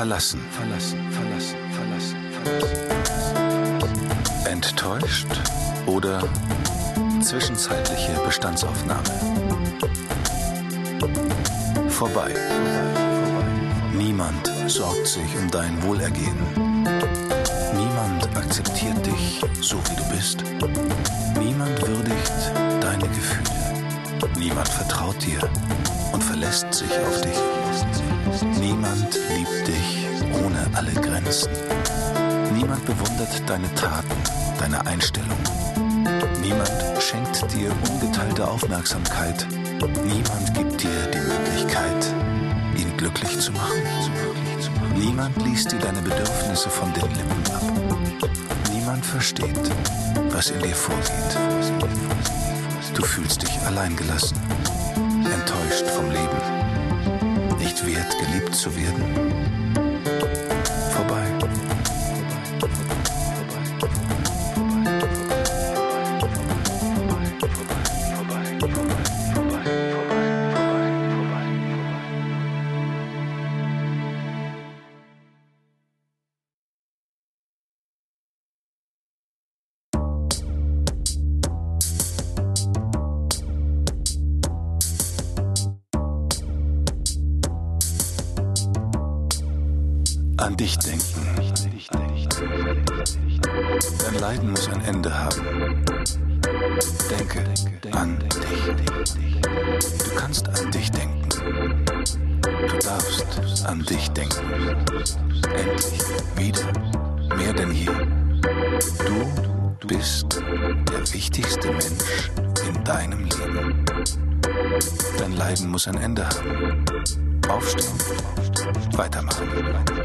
Verlassen, verlassen, verlassen, verlassen, verlassen. Enttäuscht oder zwischenzeitliche Bestandsaufnahme. Vorbei. Niemand sorgt sich um dein Wohlergehen. Niemand akzeptiert dich so wie du bist. Niemand würdigt deine Gefühle. Niemand vertraut dir und verlässt sich auf dich. Grenzen. Niemand bewundert deine Taten, deine Einstellung. Niemand schenkt dir ungeteilte Aufmerksamkeit. Niemand gibt dir die Möglichkeit, ihn glücklich zu machen. Niemand liest dir deine Bedürfnisse von den Lippen ab. Niemand versteht, was in dir vorgeht. Du fühlst dich alleingelassen, enttäuscht vom Leben, nicht wert, geliebt zu werden. An dich denken. Dein Leiden muss ein Ende haben. Denke an dich. Du kannst an dich denken. Du darfst an dich denken. Endlich, wieder, mehr denn je. Du bist der wichtigste Mensch in deinem Leben. Dein Leiden muss ein Ende haben. Aufstehen. Weitermachen. Weitermachen.